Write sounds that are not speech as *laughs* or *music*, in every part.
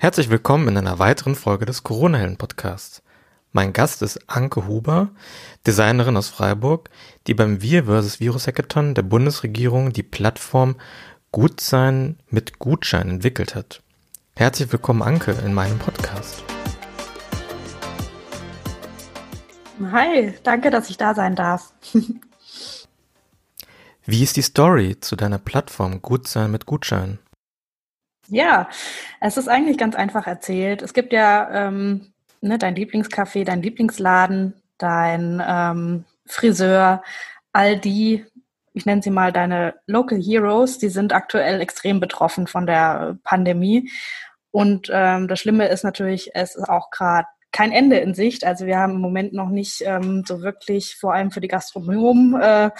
Herzlich willkommen in einer weiteren Folge des Corona-Helden-Podcasts. Mein Gast ist Anke Huber, Designerin aus Freiburg, die beim Wir vs. Virus Hackathon der Bundesregierung die Plattform Gutsein mit Gutschein entwickelt hat. Herzlich willkommen, Anke, in meinem Podcast. Hi, danke, dass ich da sein darf. *laughs* Wie ist die Story zu deiner Plattform Gutsein mit Gutschein? Ja, es ist eigentlich ganz einfach erzählt. Es gibt ja ähm, ne, dein Lieblingscafé, dein Lieblingsladen, dein ähm, Friseur, all die, ich nenne sie mal deine Local Heroes, die sind aktuell extrem betroffen von der Pandemie. Und ähm, das Schlimme ist natürlich, es ist auch gerade kein Ende in Sicht. Also wir haben im Moment noch nicht ähm, so wirklich, vor allem für die Gastronomen, äh,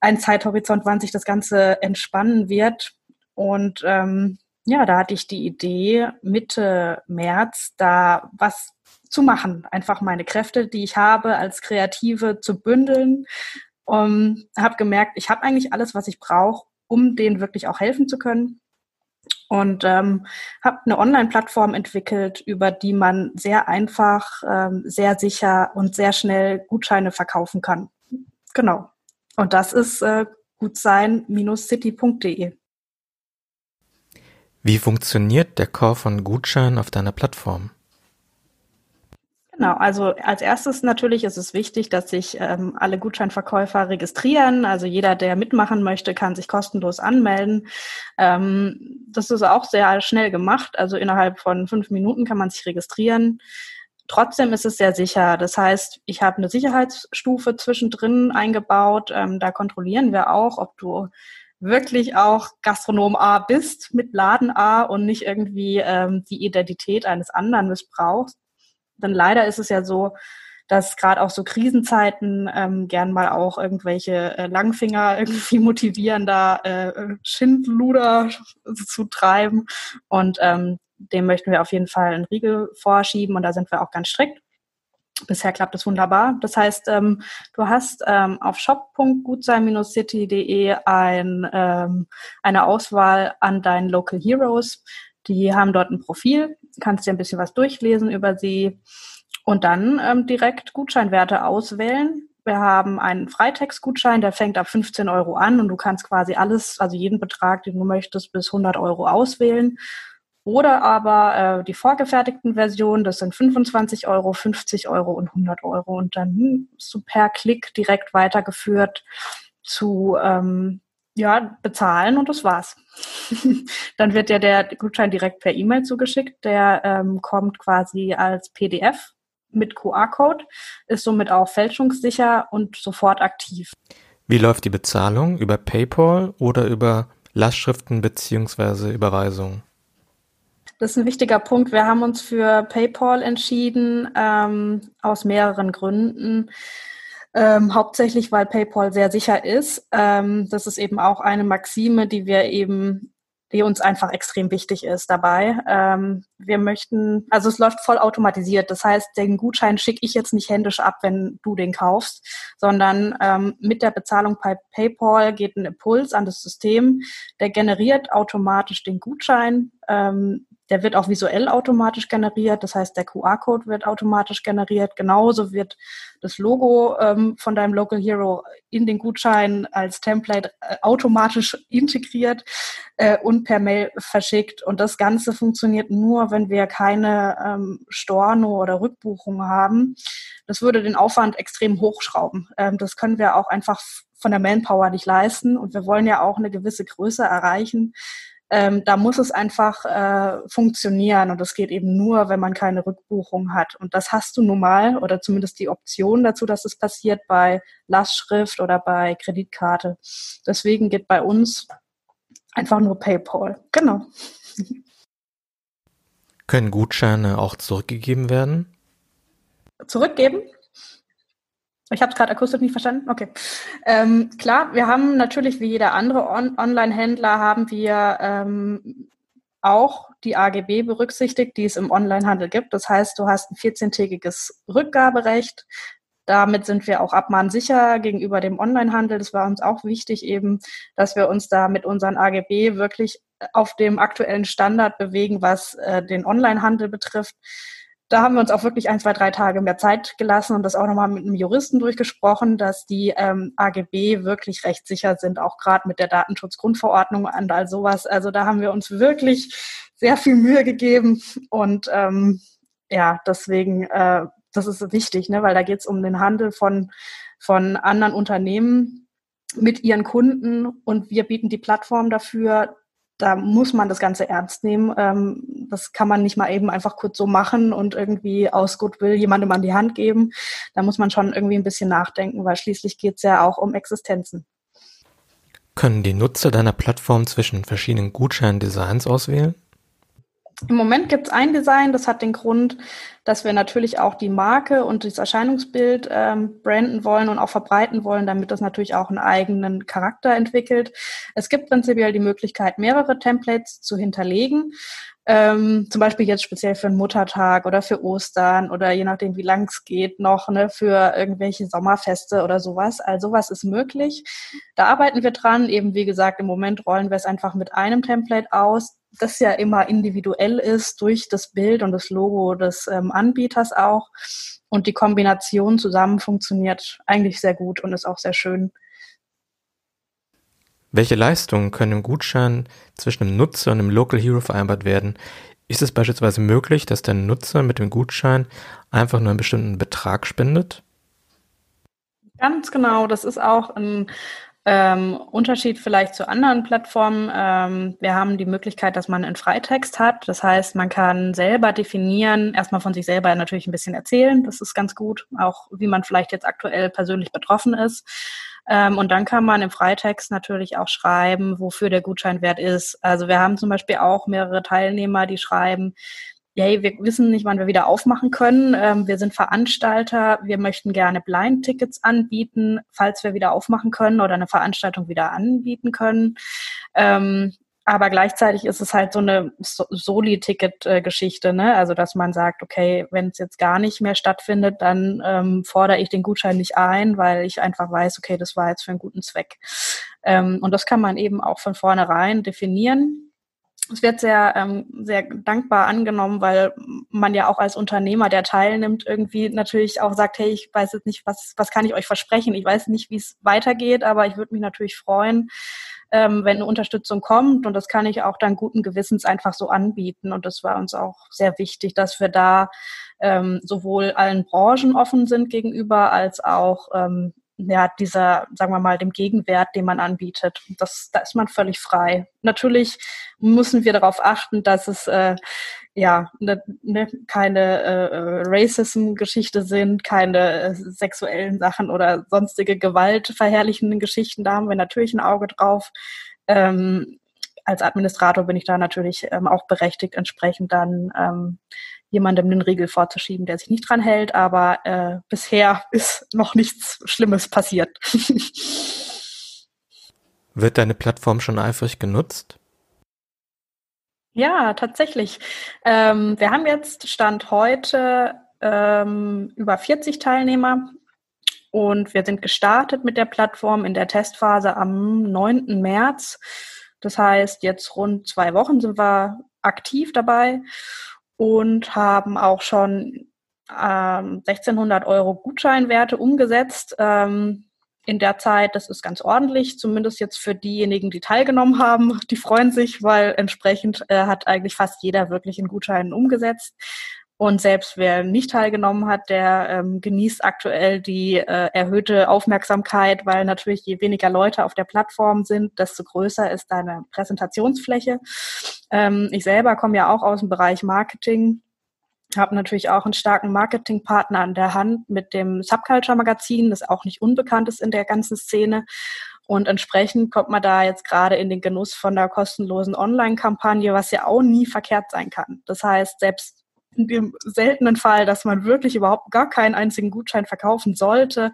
einen Zeithorizont, wann sich das Ganze entspannen wird. Und ähm, ja, da hatte ich die Idee, Mitte März da was zu machen. Einfach meine Kräfte, die ich habe, als Kreative zu bündeln. Um, habe gemerkt, ich habe eigentlich alles, was ich brauche, um denen wirklich auch helfen zu können. Und ähm, habe eine Online-Plattform entwickelt, über die man sehr einfach, ähm, sehr sicher und sehr schnell Gutscheine verkaufen kann. Genau. Und das ist äh, gutsein-city.de. Wie funktioniert der Kauf von Gutscheinen auf deiner Plattform? Genau, also als erstes natürlich ist es wichtig, dass sich ähm, alle Gutscheinverkäufer registrieren. Also jeder, der mitmachen möchte, kann sich kostenlos anmelden. Ähm, das ist auch sehr schnell gemacht. Also innerhalb von fünf Minuten kann man sich registrieren. Trotzdem ist es sehr sicher. Das heißt, ich habe eine Sicherheitsstufe zwischendrin eingebaut. Ähm, da kontrollieren wir auch, ob du wirklich auch Gastronom A bist mit Laden A und nicht irgendwie ähm, die Identität eines anderen missbrauchst. Denn leider ist es ja so, dass gerade auch so Krisenzeiten ähm, gern mal auch irgendwelche äh, Langfinger *laughs* irgendwie motivieren, da äh, Schindluder zu treiben. Und ähm, dem möchten wir auf jeden Fall einen Riegel vorschieben und da sind wir auch ganz strikt. Bisher klappt es wunderbar. Das heißt, ähm, du hast ähm, auf shop.gutsein-city.de ein, ähm, eine Auswahl an deinen Local Heroes. Die haben dort ein Profil, kannst dir ein bisschen was durchlesen über sie und dann ähm, direkt Gutscheinwerte auswählen. Wir haben einen Freitext-Gutschein, der fängt ab 15 Euro an und du kannst quasi alles, also jeden Betrag, den du möchtest, bis 100 Euro auswählen. Oder aber äh, die vorgefertigten Versionen, das sind 25 Euro, 50 Euro und 100 Euro. Und dann bist du per Klick direkt weitergeführt zu ähm, ja, bezahlen und das war's. *laughs* dann wird ja der Gutschein direkt per E-Mail zugeschickt. Der ähm, kommt quasi als PDF mit QR-Code, ist somit auch fälschungssicher und sofort aktiv. Wie läuft die Bezahlung? Über PayPal oder über Lastschriften beziehungsweise Überweisungen? Das ist ein wichtiger Punkt. Wir haben uns für PayPal entschieden, ähm, aus mehreren Gründen. Ähm, hauptsächlich, weil PayPal sehr sicher ist. Ähm, das ist eben auch eine Maxime, die wir eben die uns einfach extrem wichtig ist dabei. Ähm, wir möchten, also es läuft voll automatisiert. Das heißt, den Gutschein schicke ich jetzt nicht händisch ab, wenn du den kaufst, sondern ähm, mit der Bezahlung bei PayPal geht ein Impuls an das System, der generiert automatisch den Gutschein. Der wird auch visuell automatisch generiert, das heißt, der QR-Code wird automatisch generiert. Genauso wird das Logo ähm, von deinem Local Hero in den Gutschein als Template äh, automatisch *laughs* integriert äh, und per Mail verschickt. Und das Ganze funktioniert nur, wenn wir keine ähm, Storno oder Rückbuchung haben. Das würde den Aufwand extrem hochschrauben. Ähm, das können wir auch einfach von der Manpower nicht leisten. Und wir wollen ja auch eine gewisse Größe erreichen ähm, da muss es einfach äh, funktionieren und das geht eben nur, wenn man keine Rückbuchung hat. Und das hast du nun mal oder zumindest die Option dazu, dass es passiert bei Lastschrift oder bei Kreditkarte. Deswegen geht bei uns einfach nur PayPal. Genau. Können Gutscheine auch zurückgegeben werden? Zurückgeben? Ich habe es gerade akustisch nicht verstanden. Okay. Ähm, klar, wir haben natürlich wie jeder andere On Online-Händler haben wir ähm, auch die AGB berücksichtigt, die es im Onlinehandel gibt. Das heißt, du hast ein 14-tägiges Rückgaberecht. Damit sind wir auch abmahnsicher gegenüber dem Onlinehandel. Das war uns auch wichtig eben, dass wir uns da mit unseren AGB wirklich auf dem aktuellen Standard bewegen, was äh, den Onlinehandel betrifft da haben wir uns auch wirklich ein, zwei, drei Tage mehr Zeit gelassen und das auch nochmal mit einem Juristen durchgesprochen, dass die ähm, AGB wirklich rechtssicher sind, auch gerade mit der Datenschutzgrundverordnung und all sowas. Also da haben wir uns wirklich sehr viel Mühe gegeben und ähm, ja, deswegen, äh, das ist wichtig, ne, weil da geht es um den Handel von, von anderen Unternehmen mit ihren Kunden und wir bieten die Plattform dafür, da muss man das Ganze ernst nehmen. Ähm, das kann man nicht mal eben einfach kurz so machen und irgendwie aus Goodwill jemandem an die Hand geben. Da muss man schon irgendwie ein bisschen nachdenken, weil schließlich geht es ja auch um Existenzen. Können die Nutzer deiner Plattform zwischen verschiedenen Gutscheindesigns auswählen? Im Moment gibt es ein Design, das hat den Grund, dass wir natürlich auch die Marke und das Erscheinungsbild ähm, branden wollen und auch verbreiten wollen, damit das natürlich auch einen eigenen Charakter entwickelt. Es gibt prinzipiell die Möglichkeit, mehrere Templates zu hinterlegen. Ähm, zum Beispiel jetzt speziell für einen Muttertag oder für Ostern oder je nachdem, wie lang es geht, noch ne, für irgendwelche Sommerfeste oder sowas. Also sowas ist möglich. Da arbeiten wir dran. Eben wie gesagt, im Moment rollen wir es einfach mit einem Template aus, das ja immer individuell ist durch das Bild und das Logo des ähm, Anbieters auch. Und die Kombination zusammen funktioniert eigentlich sehr gut und ist auch sehr schön. Welche Leistungen können im Gutschein zwischen dem Nutzer und dem Local Hero vereinbart werden? Ist es beispielsweise möglich, dass der Nutzer mit dem Gutschein einfach nur einen bestimmten Betrag spendet? Ganz genau, das ist auch ein ähm, Unterschied vielleicht zu anderen Plattformen. Ähm, wir haben die Möglichkeit, dass man einen Freitext hat. Das heißt, man kann selber definieren, erstmal von sich selber natürlich ein bisschen erzählen. Das ist ganz gut. Auch wie man vielleicht jetzt aktuell persönlich betroffen ist. Ähm, und dann kann man im Freitext natürlich auch schreiben, wofür der Gutscheinwert ist. Also wir haben zum Beispiel auch mehrere Teilnehmer, die schreiben, hey, wir wissen nicht, wann wir wieder aufmachen können. Ähm, wir sind Veranstalter. Wir möchten gerne Blind-Tickets anbieten, falls wir wieder aufmachen können oder eine Veranstaltung wieder anbieten können. Ähm, aber gleichzeitig ist es halt so eine Soli-Ticket-Geschichte, ne? Also dass man sagt, okay, wenn es jetzt gar nicht mehr stattfindet, dann ähm, fordere ich den Gutschein nicht ein, weil ich einfach weiß, okay, das war jetzt für einen guten Zweck. Ähm, und das kann man eben auch von vornherein definieren es wird sehr, ähm, sehr dankbar angenommen, weil man ja auch als Unternehmer, der teilnimmt, irgendwie natürlich auch sagt, hey, ich weiß jetzt nicht, was, was kann ich euch versprechen? Ich weiß nicht, wie es weitergeht, aber ich würde mich natürlich freuen, ähm, wenn eine Unterstützung kommt. Und das kann ich auch dann guten Gewissens einfach so anbieten. Und das war uns auch sehr wichtig, dass wir da ähm, sowohl allen Branchen offen sind gegenüber, als auch ähm, ja, dieser, sagen wir mal, dem Gegenwert, den man anbietet. Das, da ist man völlig frei. Natürlich müssen wir darauf achten, dass es äh, ja ne, ne, keine äh, Racism-Geschichte sind, keine äh, sexuellen Sachen oder sonstige gewaltverherrlichenden Geschichten. Da haben wir natürlich ein Auge drauf. Ähm, als Administrator bin ich da natürlich ähm, auch berechtigt, entsprechend dann ähm, jemandem den Riegel vorzuschieben, der sich nicht dran hält. Aber äh, bisher ist noch nichts Schlimmes passiert. *laughs* Wird deine Plattform schon eifrig genutzt? Ja, tatsächlich. Ähm, wir haben jetzt Stand heute ähm, über 40 Teilnehmer und wir sind gestartet mit der Plattform in der Testphase am 9. März. Das heißt, jetzt rund zwei Wochen sind wir aktiv dabei und haben auch schon ähm, 1600 Euro Gutscheinwerte umgesetzt. Ähm, in der Zeit, das ist ganz ordentlich, zumindest jetzt für diejenigen, die teilgenommen haben. *laughs* Die freuen sich, weil entsprechend äh, hat eigentlich fast jeder wirklich einen Gutschein umgesetzt. Und selbst wer nicht teilgenommen hat, der ähm, genießt aktuell die äh, erhöhte Aufmerksamkeit, weil natürlich je weniger Leute auf der Plattform sind, desto größer ist deine Präsentationsfläche. Ähm, ich selber komme ja auch aus dem Bereich Marketing, habe natürlich auch einen starken Marketingpartner an der Hand mit dem Subculture Magazin, das auch nicht unbekannt ist in der ganzen Szene. Und entsprechend kommt man da jetzt gerade in den Genuss von der kostenlosen Online-Kampagne, was ja auch nie verkehrt sein kann. Das heißt, selbst in dem seltenen Fall, dass man wirklich überhaupt gar keinen einzigen Gutschein verkaufen sollte,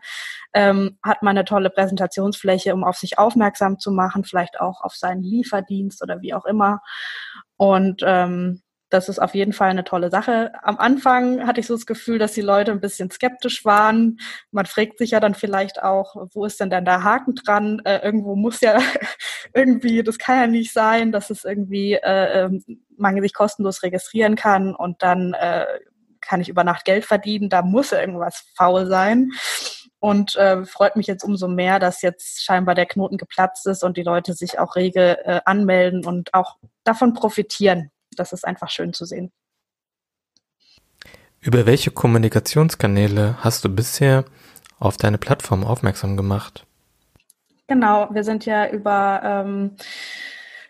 ähm, hat man eine tolle Präsentationsfläche, um auf sich aufmerksam zu machen, vielleicht auch auf seinen Lieferdienst oder wie auch immer. Und ähm, das ist auf jeden Fall eine tolle Sache. Am Anfang hatte ich so das Gefühl, dass die Leute ein bisschen skeptisch waren. Man fragt sich ja dann vielleicht auch, wo ist denn denn der Haken dran? Äh, irgendwo muss ja *laughs* irgendwie, das kann ja nicht sein, dass es irgendwie äh, ähm, man sich kostenlos registrieren kann und dann äh, kann ich über Nacht Geld verdienen. Da muss irgendwas faul sein. Und äh, freut mich jetzt umso mehr, dass jetzt scheinbar der Knoten geplatzt ist und die Leute sich auch rege äh, anmelden und auch davon profitieren das ist einfach schön zu sehen. Über welche Kommunikationskanäle hast du bisher auf deine Plattform aufmerksam gemacht? Genau, wir sind ja über ähm,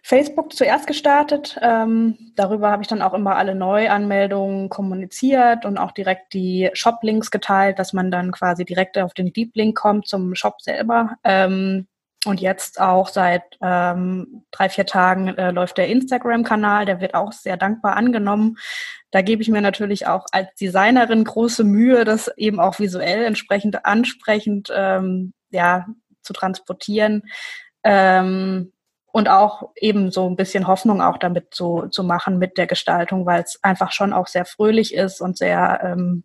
Facebook zuerst gestartet. Ähm, darüber habe ich dann auch immer alle Neuanmeldungen kommuniziert und auch direkt die Shop-Links geteilt, dass man dann quasi direkt auf den Deep Link kommt zum Shop selber. Ähm, und jetzt auch seit ähm, drei, vier Tagen äh, läuft der Instagram-Kanal, der wird auch sehr dankbar angenommen. Da gebe ich mir natürlich auch als Designerin große Mühe, das eben auch visuell entsprechend ansprechend ähm, ja, zu transportieren. Ähm, und auch eben so ein bisschen Hoffnung auch damit zu, zu machen mit der Gestaltung, weil es einfach schon auch sehr fröhlich ist und sehr ähm,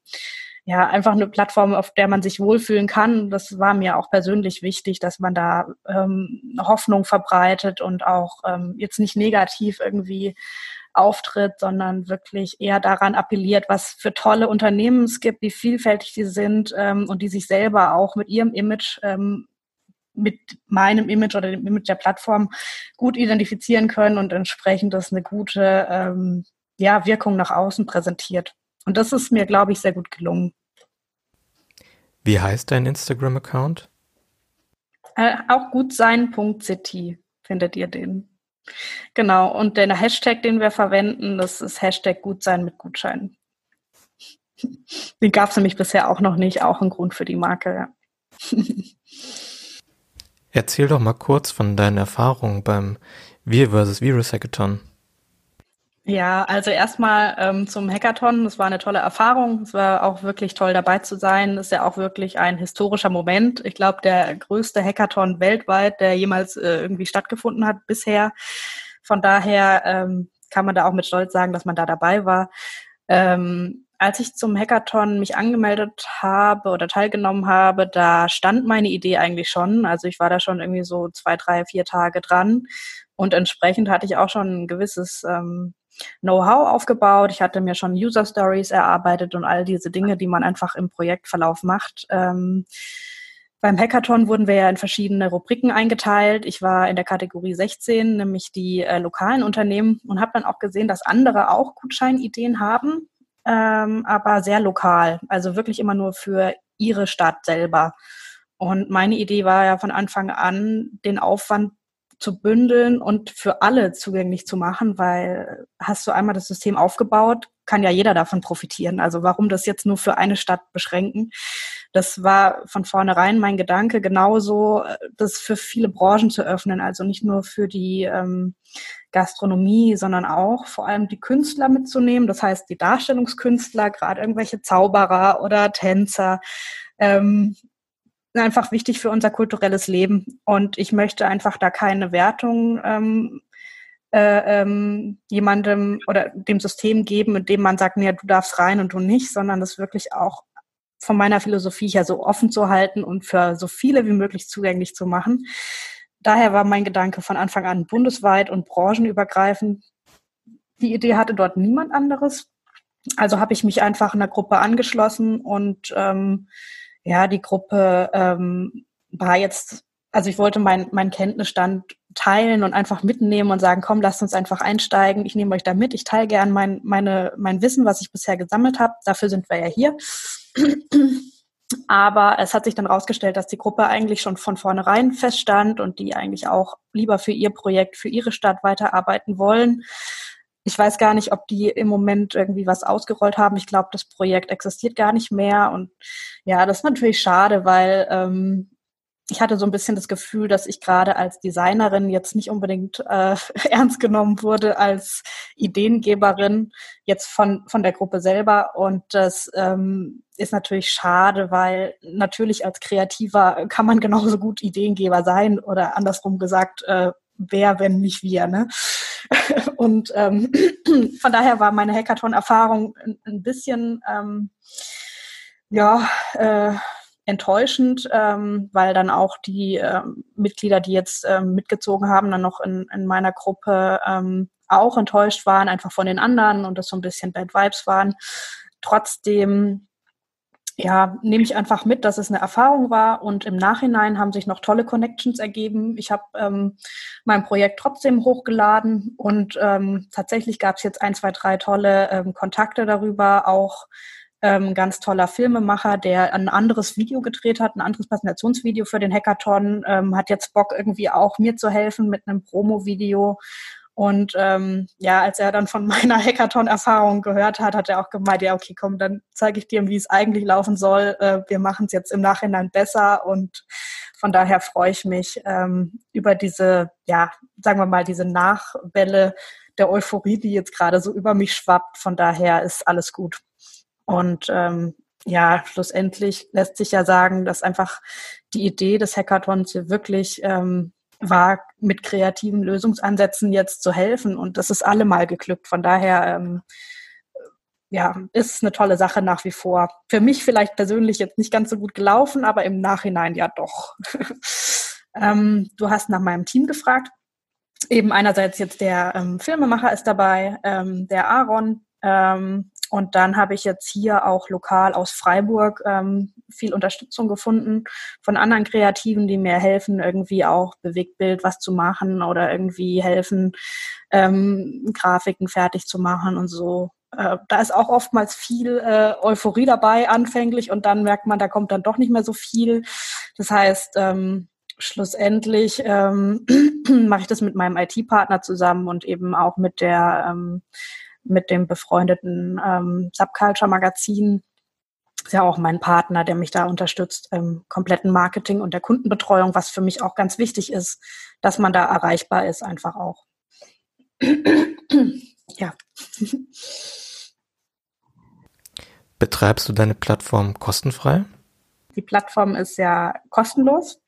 ja, einfach eine Plattform, auf der man sich wohlfühlen kann. Das war mir auch persönlich wichtig, dass man da ähm, Hoffnung verbreitet und auch ähm, jetzt nicht negativ irgendwie auftritt, sondern wirklich eher daran appelliert, was für tolle Unternehmen es gibt, wie vielfältig die sind ähm, und die sich selber auch mit ihrem Image ähm, mit meinem Image oder dem Image der Plattform gut identifizieren können und entsprechend das eine gute ähm, ja, Wirkung nach außen präsentiert. Und das ist mir, glaube ich, sehr gut gelungen. Wie heißt dein Instagram-Account? Äh, auch gutsein.ct findet ihr den. Genau, und der Hashtag, den wir verwenden, das ist Hashtag Gutsein mit Gutschein. Den gab es nämlich bisher auch noch nicht, auch ein Grund für die Marke. Ja. Erzähl doch mal kurz von deinen Erfahrungen beim Wir vs. Virus Hackathon. Ja, also erstmal ähm, zum Hackathon. Das war eine tolle Erfahrung. Es war auch wirklich toll dabei zu sein. Das ist ja auch wirklich ein historischer Moment. Ich glaube, der größte Hackathon weltweit, der jemals äh, irgendwie stattgefunden hat bisher. Von daher ähm, kann man da auch mit Stolz sagen, dass man da dabei war. Ähm, als ich zum Hackathon mich angemeldet habe oder teilgenommen habe, da stand meine Idee eigentlich schon. Also ich war da schon irgendwie so zwei, drei, vier Tage dran. Und entsprechend hatte ich auch schon ein gewisses ähm, Know-how aufgebaut. Ich hatte mir schon User Stories erarbeitet und all diese Dinge, die man einfach im Projektverlauf macht. Ähm, beim Hackathon wurden wir ja in verschiedene Rubriken eingeteilt. Ich war in der Kategorie 16, nämlich die äh, lokalen Unternehmen und habe dann auch gesehen, dass andere auch Gutscheinideen haben, ähm, aber sehr lokal, also wirklich immer nur für ihre Stadt selber. Und meine Idee war ja von Anfang an, den Aufwand zu bündeln und für alle zugänglich zu machen, weil hast du einmal das System aufgebaut, kann ja jeder davon profitieren. Also warum das jetzt nur für eine Stadt beschränken? Das war von vornherein mein Gedanke, genauso äh, das für viele Branchen zu öffnen, also nicht nur für die ähm, Gastronomie, sondern auch vor allem die Künstler mitzunehmen. Das heißt, die Darstellungskünstler, gerade irgendwelche Zauberer oder Tänzer, ähm, einfach wichtig für unser kulturelles Leben. Und ich möchte einfach da keine Wertung ähm, äh, ähm, jemandem oder dem System geben, mit dem man sagt, nee, du darfst rein und du nicht, sondern das wirklich auch von meiner Philosophie her so offen zu halten und für so viele wie möglich zugänglich zu machen. Daher war mein Gedanke von Anfang an bundesweit und branchenübergreifend. Die Idee hatte dort niemand anderes. Also habe ich mich einfach einer Gruppe angeschlossen und ähm, ja, die Gruppe ähm, war jetzt, also ich wollte meinen mein Kenntnisstand teilen und einfach mitnehmen und sagen, komm, lasst uns einfach einsteigen. Ich nehme euch da mit. Ich teile gern mein, meine, mein Wissen, was ich bisher gesammelt habe. Dafür sind wir ja hier. Aber es hat sich dann herausgestellt, dass die Gruppe eigentlich schon von vornherein feststand und die eigentlich auch lieber für ihr Projekt, für ihre Stadt weiterarbeiten wollen. Ich weiß gar nicht, ob die im Moment irgendwie was ausgerollt haben. Ich glaube, das Projekt existiert gar nicht mehr. Und ja, das ist natürlich schade, weil ähm, ich hatte so ein bisschen das Gefühl, dass ich gerade als Designerin jetzt nicht unbedingt äh, *laughs* ernst genommen wurde als Ideengeberin jetzt von, von der Gruppe selber. Und das ähm, ist natürlich schade, weil natürlich als Kreativer kann man genauso gut Ideengeber sein oder andersrum gesagt, äh, wer, wenn nicht wir. Ne? *laughs* und ähm, *clears throat* von daher war meine Hackathon-Erfahrung ein, ein, bisschen ähm, ja, äh, enttäuschend, ähm, weil dann auch die äh, Mitglieder, die jetzt ähm, mitgezogen haben, dann noch in, in meiner Gruppe ähm, auch enttäuscht waren, einfach von den anderen und das so ein bisschen Bad Vibes waren. Trotzdem ja, nehme ich einfach mit, dass es eine Erfahrung war und im Nachhinein haben sich noch tolle Connections ergeben. Ich habe ähm, mein Projekt trotzdem hochgeladen und ähm, tatsächlich gab es jetzt ein, zwei, drei tolle ähm, Kontakte darüber, auch ähm, ganz toller Filmemacher, der ein anderes Video gedreht hat, ein anderes Präsentationsvideo für den Hackathon, ähm, hat jetzt Bock irgendwie auch mir zu helfen mit einem Promo-Video und ähm, ja, als er dann von *laughs* meiner Hackathon-Erfahrung gehört hat, hat er auch gemeint, ja, okay, komm, dann zeige ich dir, wie es eigentlich laufen soll. Äh, wir machen es jetzt im Nachhinein besser und von daher freue ich mich ähm, über diese, ja, sagen wir mal, diese Nachwelle der Euphorie, die jetzt gerade so über mich schwappt. Von daher ist alles gut. Und ähm, ja, schlussendlich lässt sich ja sagen, dass einfach die Idee des Hackathons hier wirklich ähm, war, mit kreativen Lösungsansätzen jetzt zu helfen. Und das ist allemal geglückt. Von daher, ähm, ja, ist eine tolle Sache nach wie vor. Für mich vielleicht persönlich jetzt nicht ganz so gut gelaufen, aber im Nachhinein ja doch. *laughs* ähm, du hast nach meinem Team gefragt. Eben einerseits jetzt der ähm, Filmemacher ist dabei, ähm, der Aaron, ähm, und dann habe ich jetzt hier auch lokal aus Freiburg ähm, viel Unterstützung gefunden von anderen Kreativen, die mir helfen, irgendwie auch Bewegtbild was zu machen oder irgendwie helfen, ähm, Grafiken fertig zu machen und so. Äh, da ist auch oftmals viel äh, Euphorie dabei anfänglich und dann merkt man, da kommt dann doch nicht mehr so viel. Das heißt, ähm, schlussendlich ähm, *clears throat* mache ich das mit meinem IT-Partner zusammen und eben auch mit der ähm, mit dem befreundeten ähm, Subculture Magazin. Ist ja auch mein Partner, der mich da unterstützt im kompletten Marketing und der Kundenbetreuung, was für mich auch ganz wichtig ist, dass man da erreichbar ist, einfach auch. *clears throat* ja. *laughs* Betreibst du deine Plattform kostenfrei? Die Plattform ist ja kostenlos.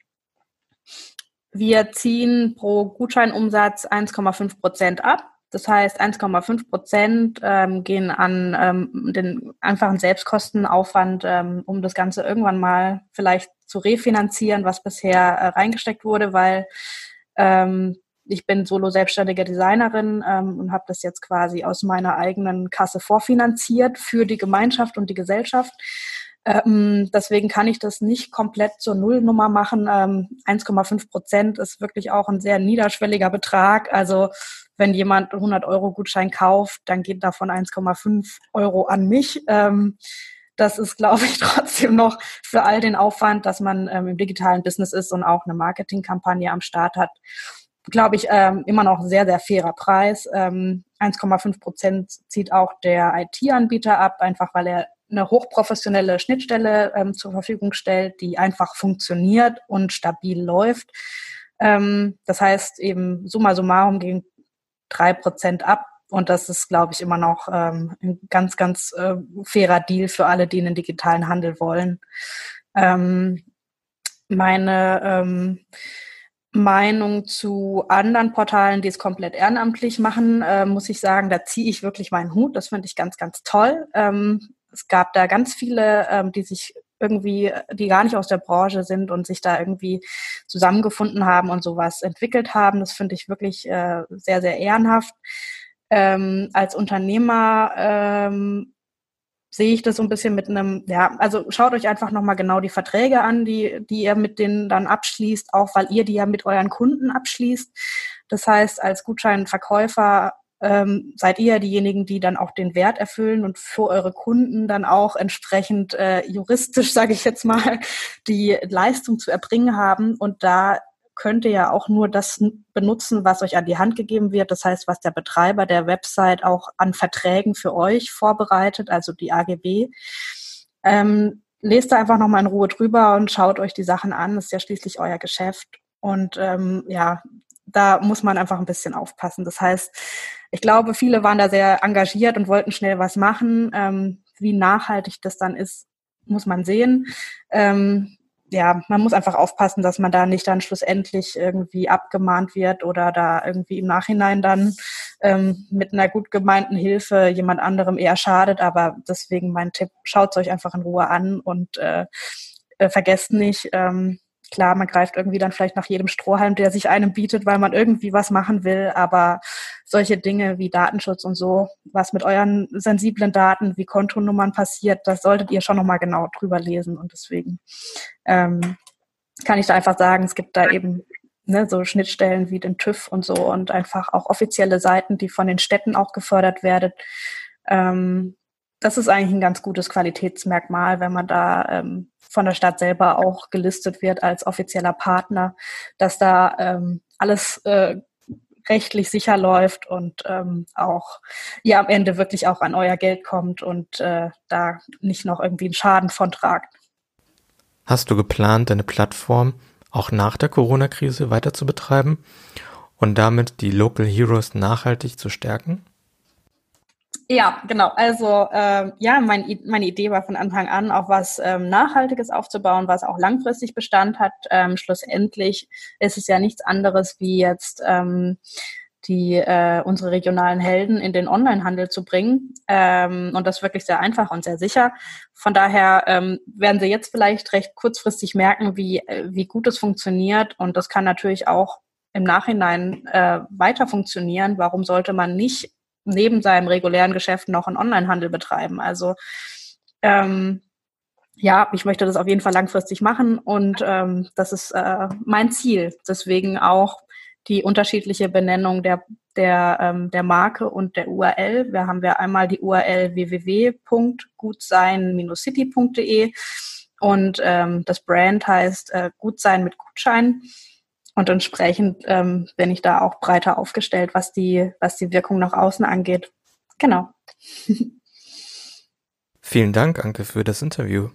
Wir ziehen pro Gutscheinumsatz 1,5 Prozent ab. Das heißt, 1,5 Prozent ähm, gehen an ähm, den einfachen Selbstkostenaufwand, ähm, um das Ganze irgendwann mal vielleicht zu refinanzieren, was bisher äh, reingesteckt wurde, weil ähm, ich bin solo selbstständige Designerin ähm, und habe das jetzt quasi aus meiner eigenen Kasse vorfinanziert für die Gemeinschaft und die Gesellschaft. Ähm, deswegen kann ich das nicht komplett zur Nullnummer machen. Ähm, 1,5 Prozent ist wirklich auch ein sehr niederschwelliger Betrag. Also wenn jemand 100 Euro Gutschein kauft, dann geht davon 1,5 Euro an mich. Ähm, das ist, glaube ich, *laughs* trotzdem noch für all den Aufwand, dass man ähm, im digitalen Business ist und auch eine Marketingkampagne am Start hat, glaube ich, ähm, immer noch sehr, sehr fairer Preis. Ähm, 1,5 Prozent zieht auch der IT-Anbieter ab, einfach weil er eine hochprofessionelle Schnittstelle ähm, zur Verfügung stellt, die einfach funktioniert und stabil läuft. Ähm, das heißt eben summa summarum gegen drei Prozent ab. Und das ist, glaube ich, immer noch ähm, ein ganz, ganz äh, fairer Deal für alle, die in den digitalen Handel wollen. Ähm, meine ähm, Meinung zu anderen Portalen, die es komplett ehrenamtlich machen, äh, muss ich sagen, da ziehe ich wirklich meinen Hut. Das finde ich ganz, ganz toll. Ähm, es gab da ganz viele, ähm, die sich irgendwie, die gar nicht aus der Branche sind und sich da irgendwie zusammengefunden haben und sowas entwickelt haben. Das finde ich wirklich äh, sehr, sehr ehrenhaft. Ähm, als Unternehmer ähm, sehe ich das so ein bisschen mit einem, ja, also schaut euch einfach nochmal genau die Verträge an, die, die ihr mit denen dann abschließt, auch weil ihr die ja mit euren Kunden abschließt. Das heißt, als Gutscheinverkäufer ähm, seid ihr diejenigen, die dann auch den Wert erfüllen und für eure Kunden dann auch entsprechend äh, juristisch, *laughs* sage ich jetzt mal, die Leistung zu erbringen haben. Und da könnt ihr ja auch nur das benutzen, was euch an die Hand gegeben wird. Das heißt, was der Betreiber der Website auch an Verträgen für euch vorbereitet, also die AGB. Ähm, lest da einfach nochmal in Ruhe drüber und schaut euch die Sachen an. Das ist ja schließlich euer Geschäft. Und ähm, ja, da muss man einfach ein bisschen aufpassen. Das heißt, ich glaube, viele waren da sehr engagiert und wollten schnell was machen. Ähm, wie nachhaltig das dann ist, muss man sehen. Ähm, ja, man muss einfach aufpassen, dass man da nicht dann schlussendlich irgendwie abgemahnt wird oder da irgendwie im Nachhinein dann ähm, mit einer gut gemeinten Hilfe jemand anderem eher schadet. Aber deswegen mein Tipp, schaut es euch einfach in Ruhe an und äh, äh, vergesst nicht, ähm, klar, man greift irgendwie dann vielleicht nach jedem Strohhalm, der sich einem bietet, weil man irgendwie was machen will, aber solche Dinge wie Datenschutz und so, was mit euren sensiblen Daten wie Kontonummern passiert, das solltet ihr schon nochmal genau drüber lesen und deswegen ähm, kann ich da einfach sagen, es gibt da eben ne, so Schnittstellen wie den TÜV und so und einfach auch offizielle Seiten, die von den Städten auch gefördert werden. Ähm, das ist eigentlich ein ganz gutes Qualitätsmerkmal, wenn man da ähm, von der Stadt selber auch gelistet wird als offizieller Partner, dass da ähm, alles äh, rechtlich sicher läuft und ähm, auch ihr am Ende wirklich auch an euer Geld kommt und äh, da nicht noch irgendwie einen Schaden von tragt. Hast du geplant, deine Plattform auch nach der Corona-Krise weiter zu betreiben und damit die Local Heroes nachhaltig zu stärken? Ja, genau. Also ähm, ja, mein, meine Idee war von Anfang an auch was ähm, Nachhaltiges aufzubauen, was auch langfristig Bestand hat. Ähm, schlussendlich ist es ja nichts anderes wie jetzt ähm, die äh, unsere regionalen Helden in den Onlinehandel zu bringen ähm, und das wirklich sehr einfach und sehr sicher. Von daher ähm, werden Sie jetzt vielleicht recht kurzfristig merken, wie äh, wie gut es funktioniert und das kann natürlich auch im Nachhinein äh, weiter funktionieren. Warum sollte man nicht neben seinem regulären Geschäft noch einen Onlinehandel betreiben. Also ähm, ja, ich möchte das auf jeden Fall langfristig machen und ähm, das ist äh, mein Ziel. Deswegen auch die unterschiedliche Benennung der, der, ähm, der Marke und der URL. Wir haben wir einmal die URL www.gutsein-city.de und ähm, das Brand heißt äh, Gutsein mit Gutschein. Und entsprechend ähm, bin ich da auch breiter aufgestellt, was die, was die Wirkung nach außen angeht. Genau. *laughs* Vielen Dank, Anke, für das Interview.